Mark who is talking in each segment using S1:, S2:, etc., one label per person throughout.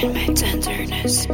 S1: In my tenderness.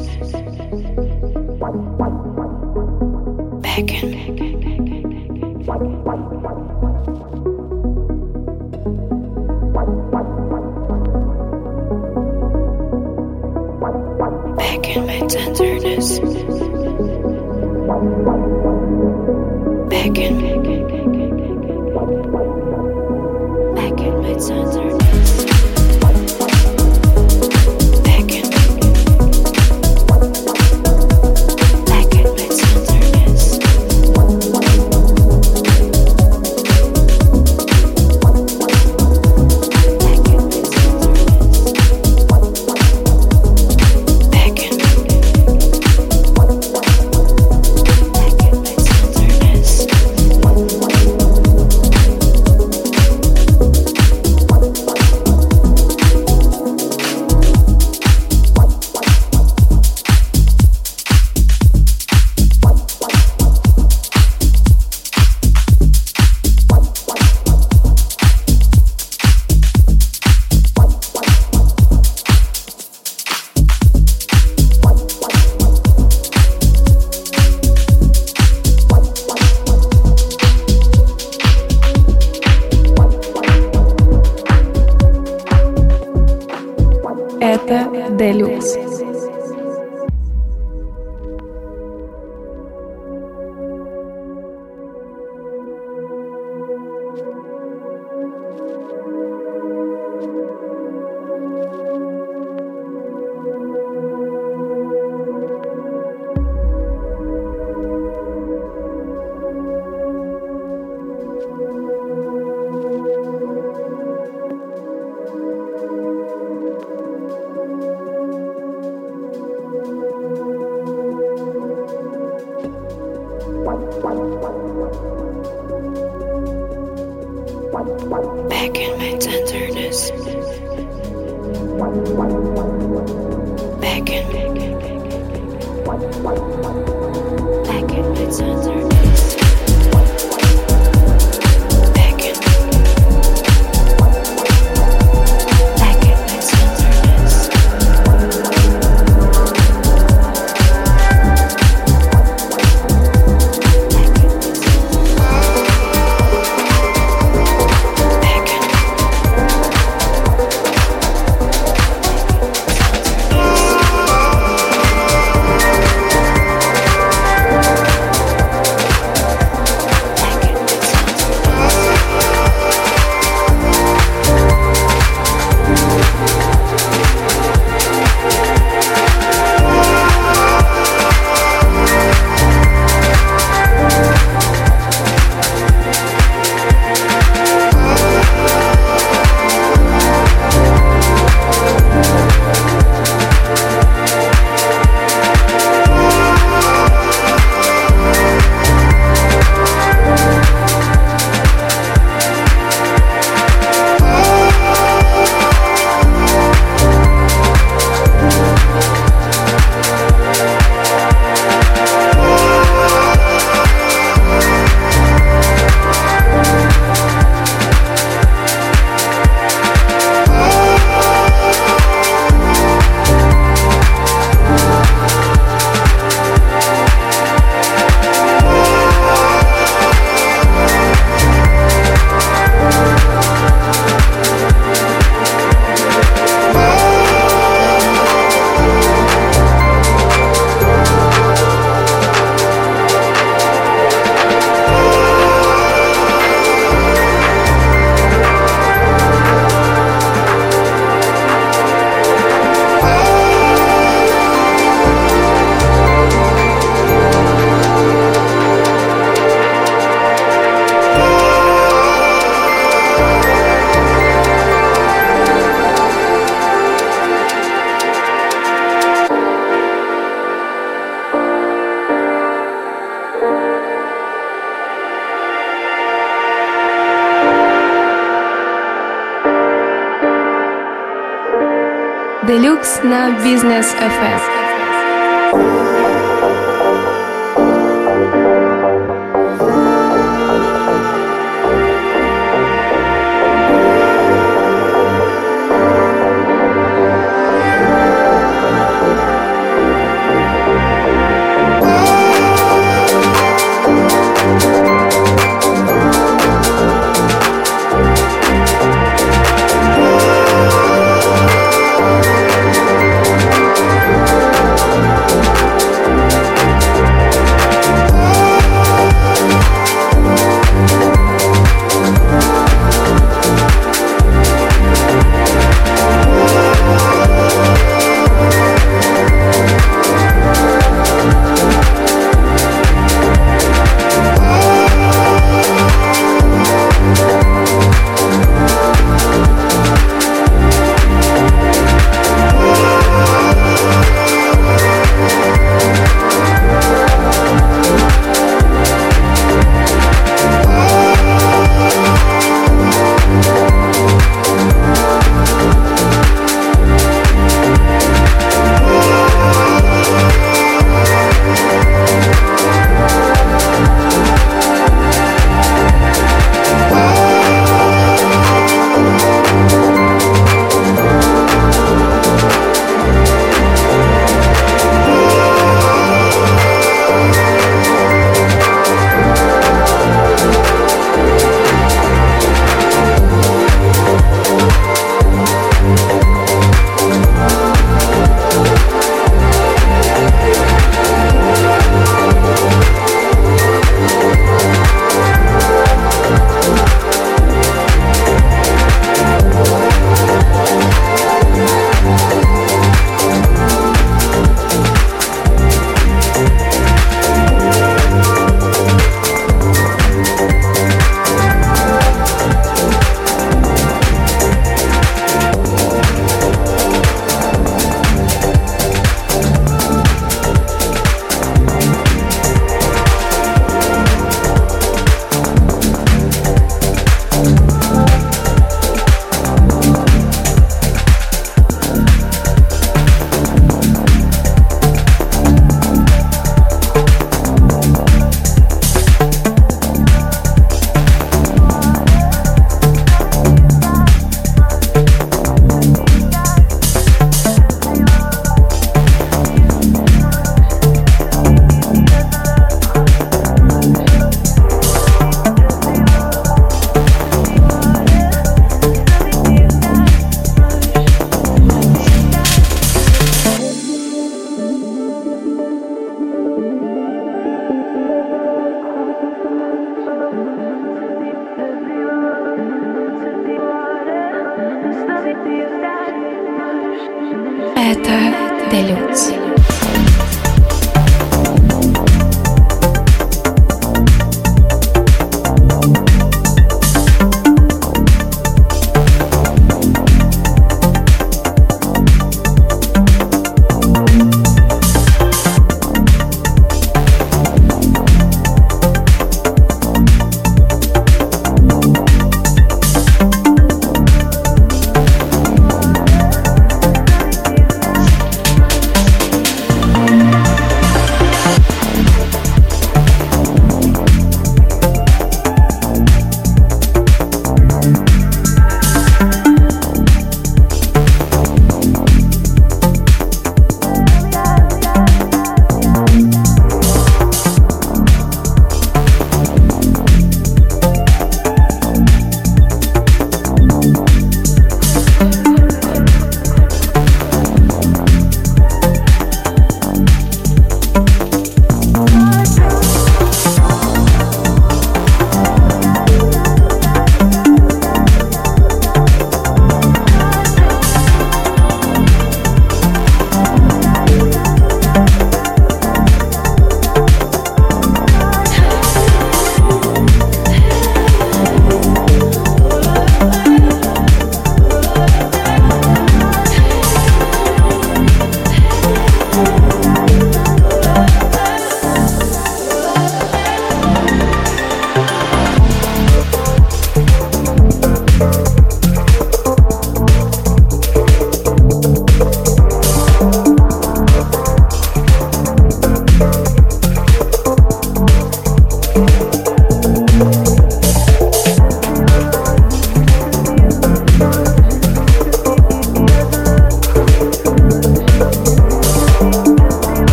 S1: Делюкс на Бизнес FM.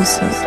S1: o.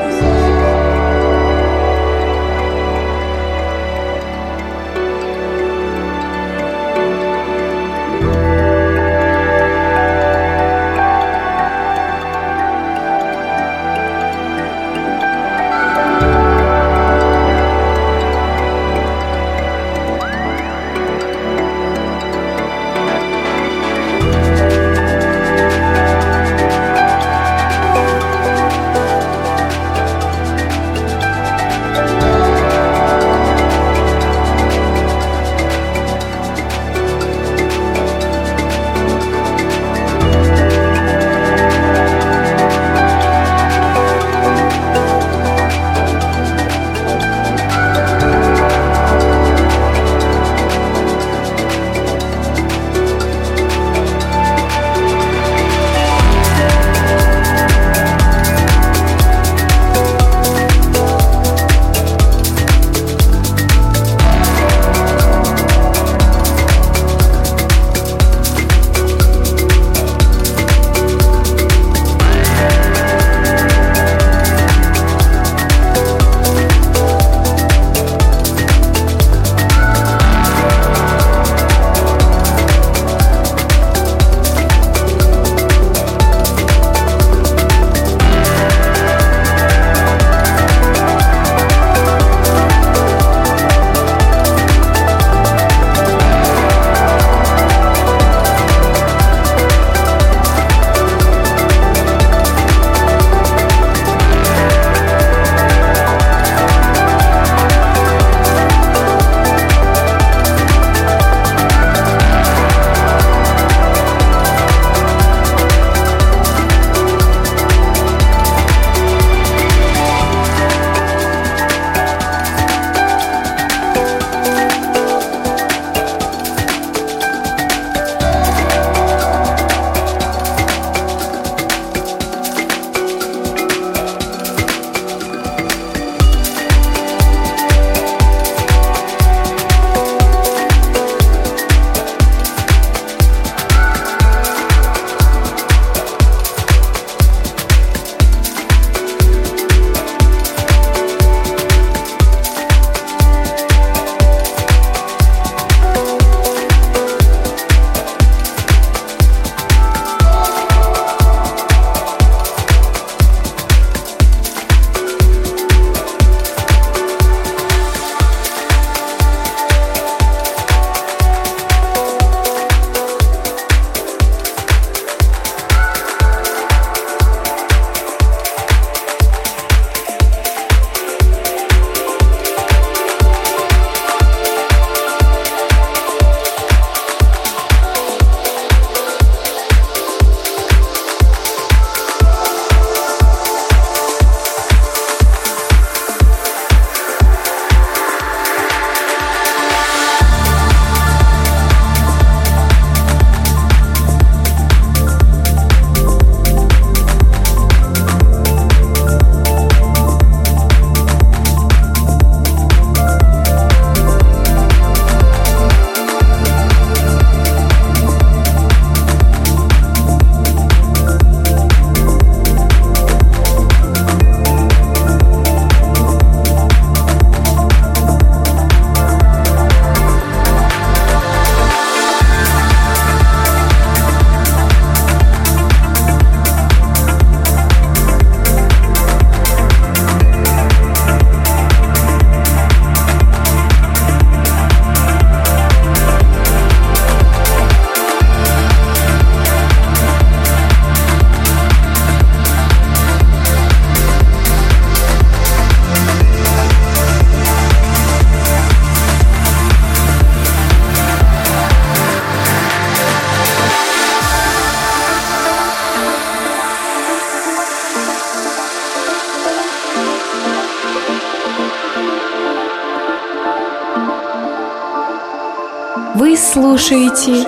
S1: слушаете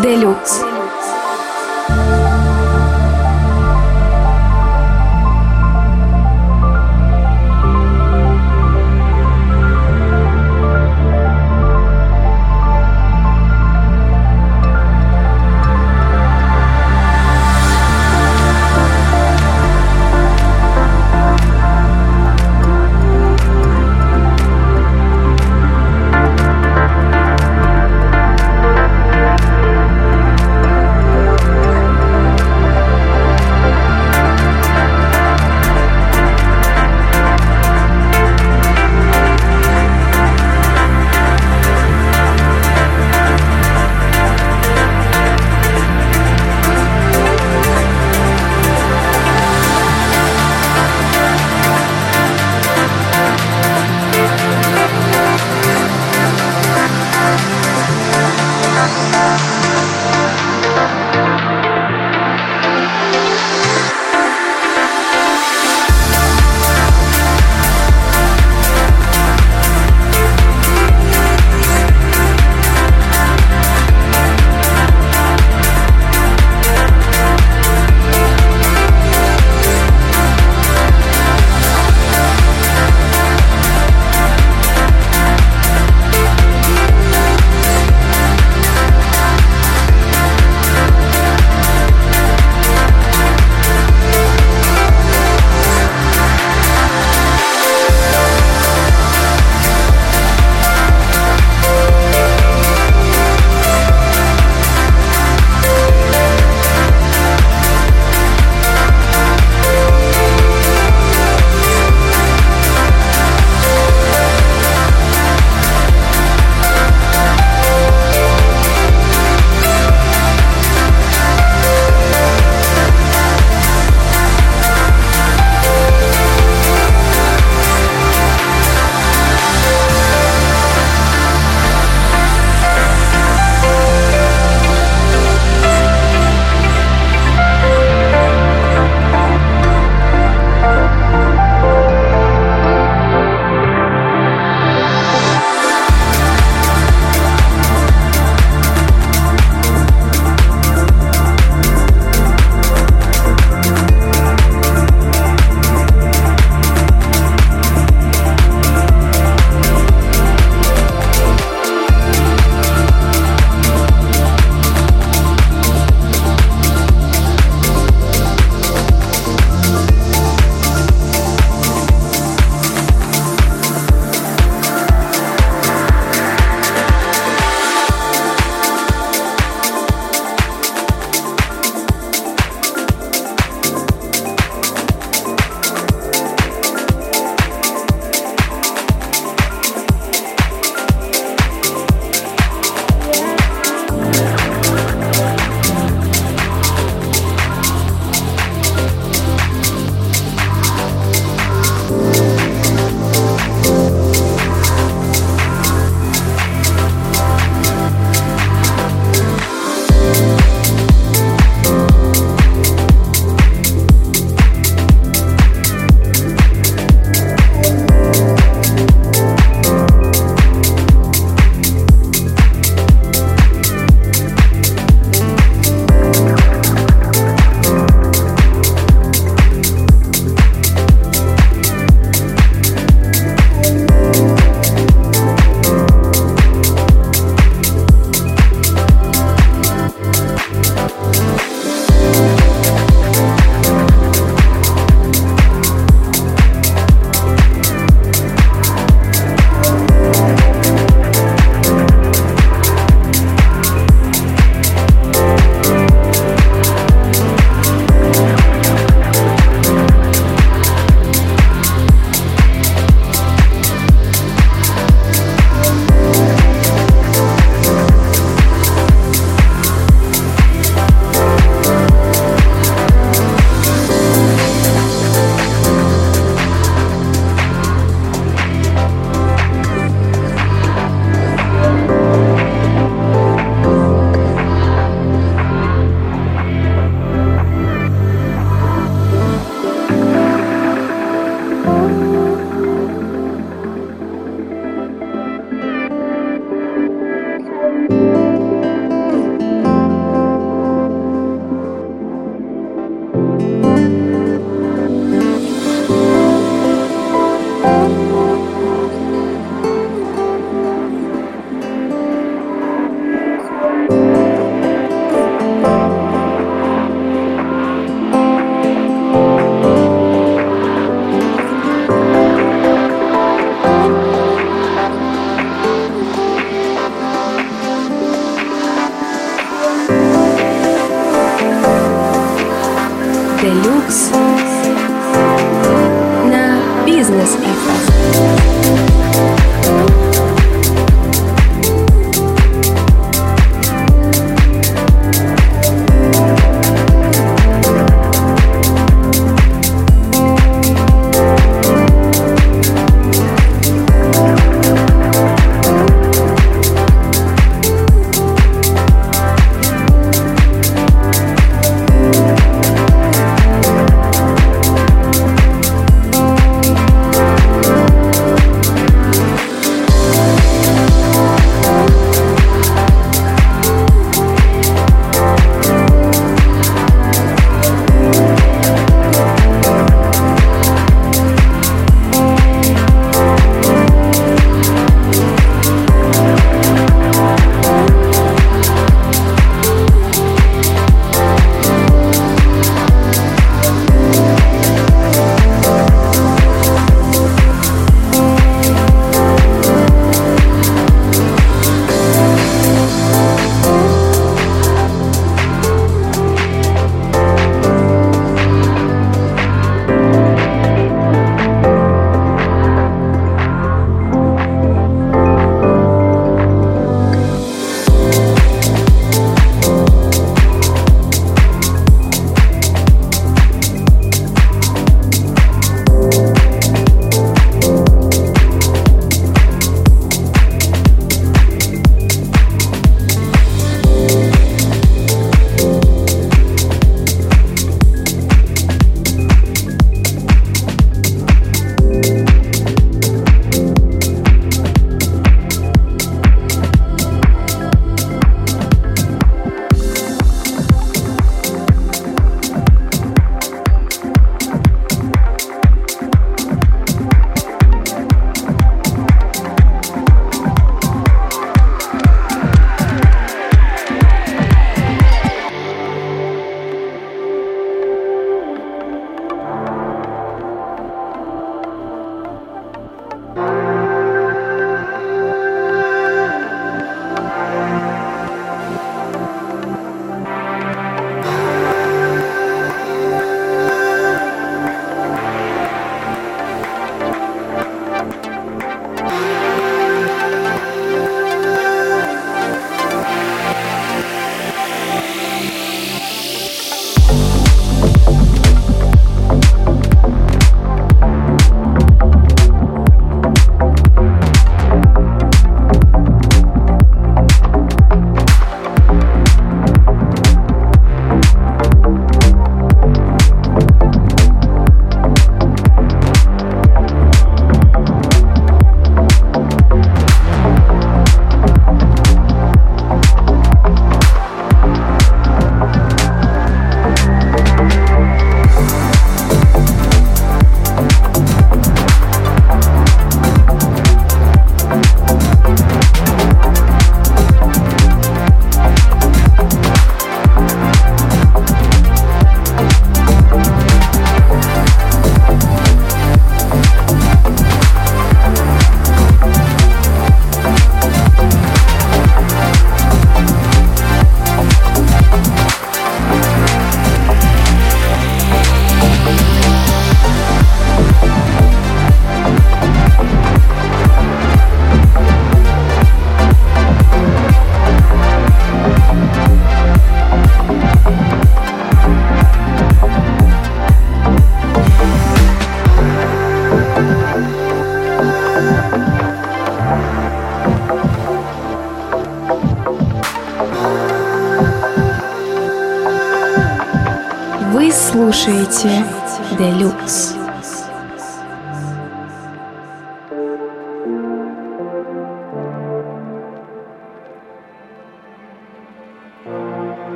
S1: Делюкс.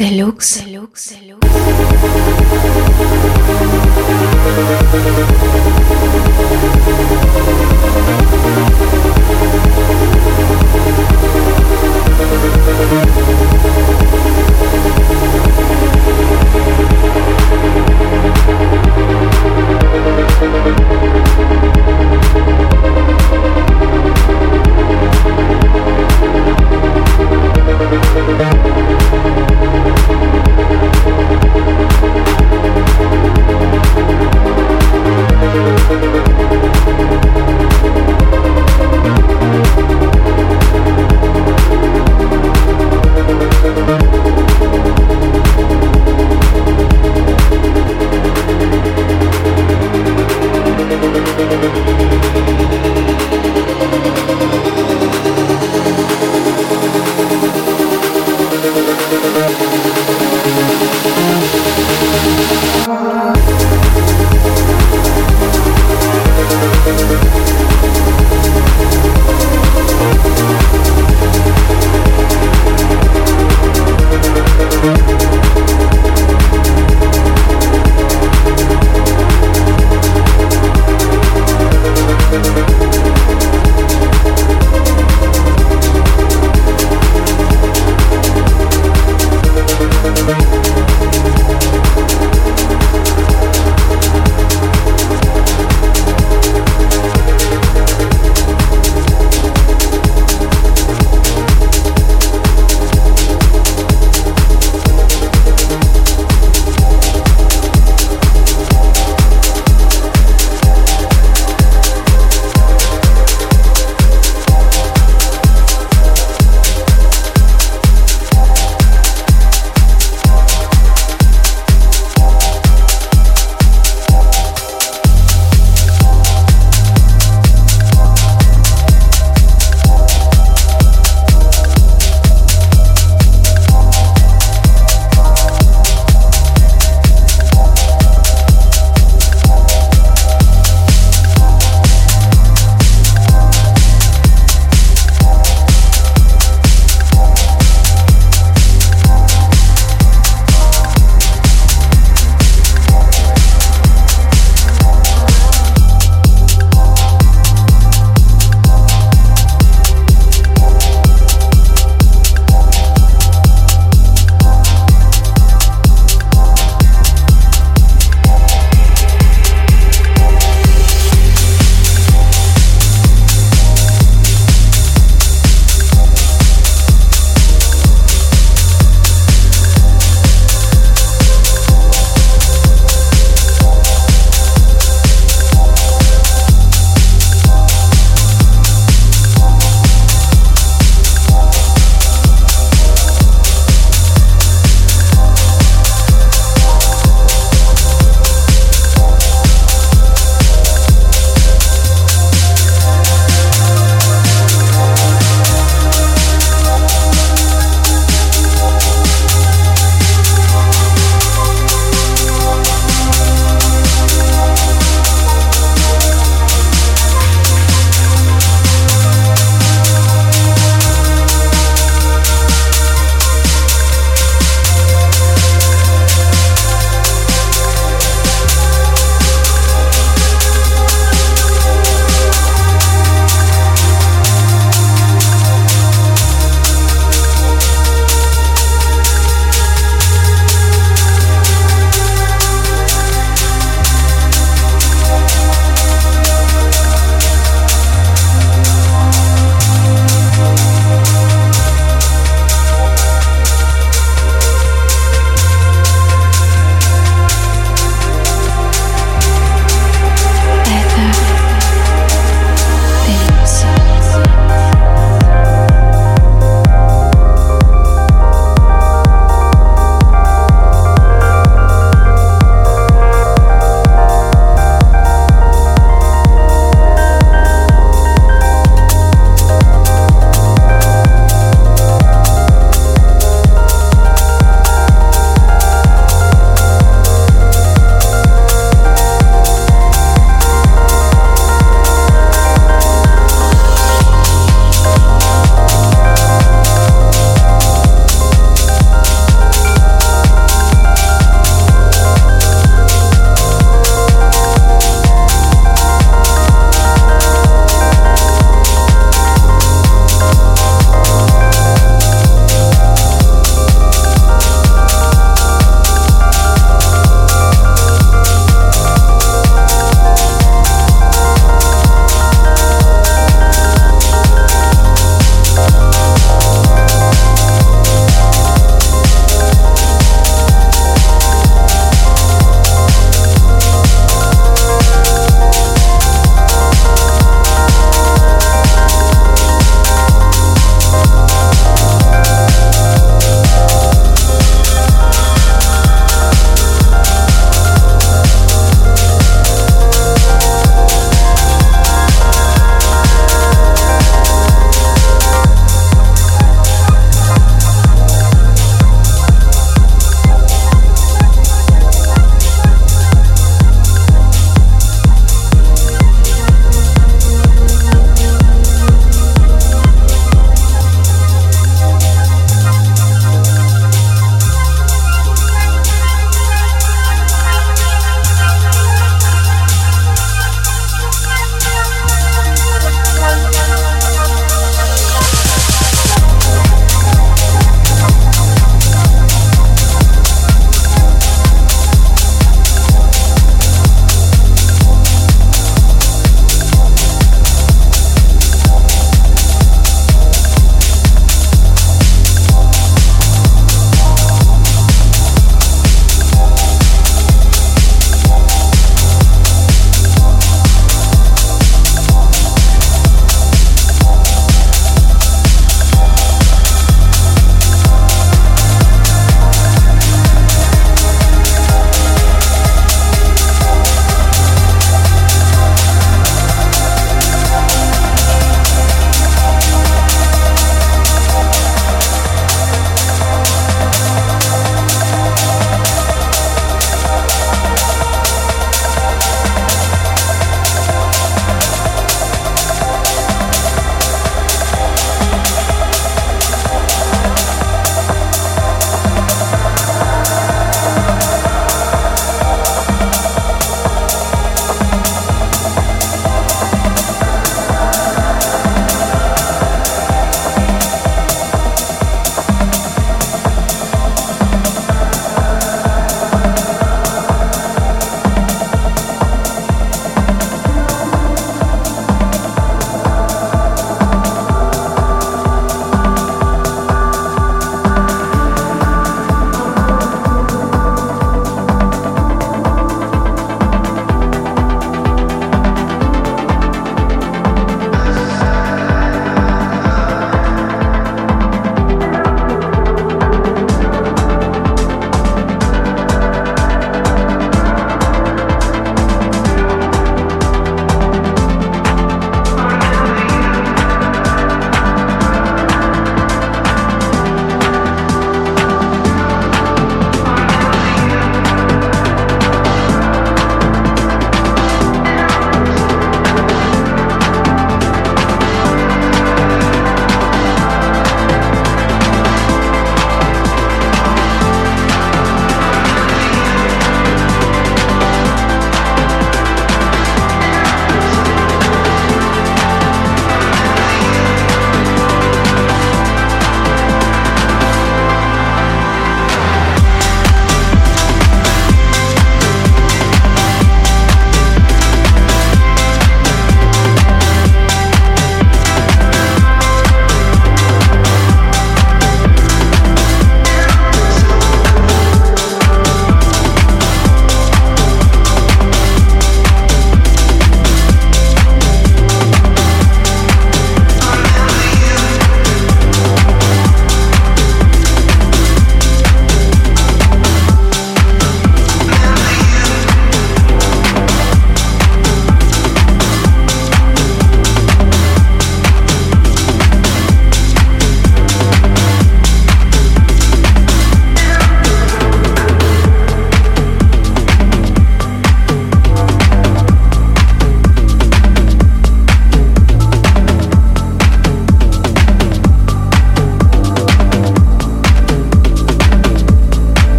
S1: Deluxe. Deluxe. Deluxe.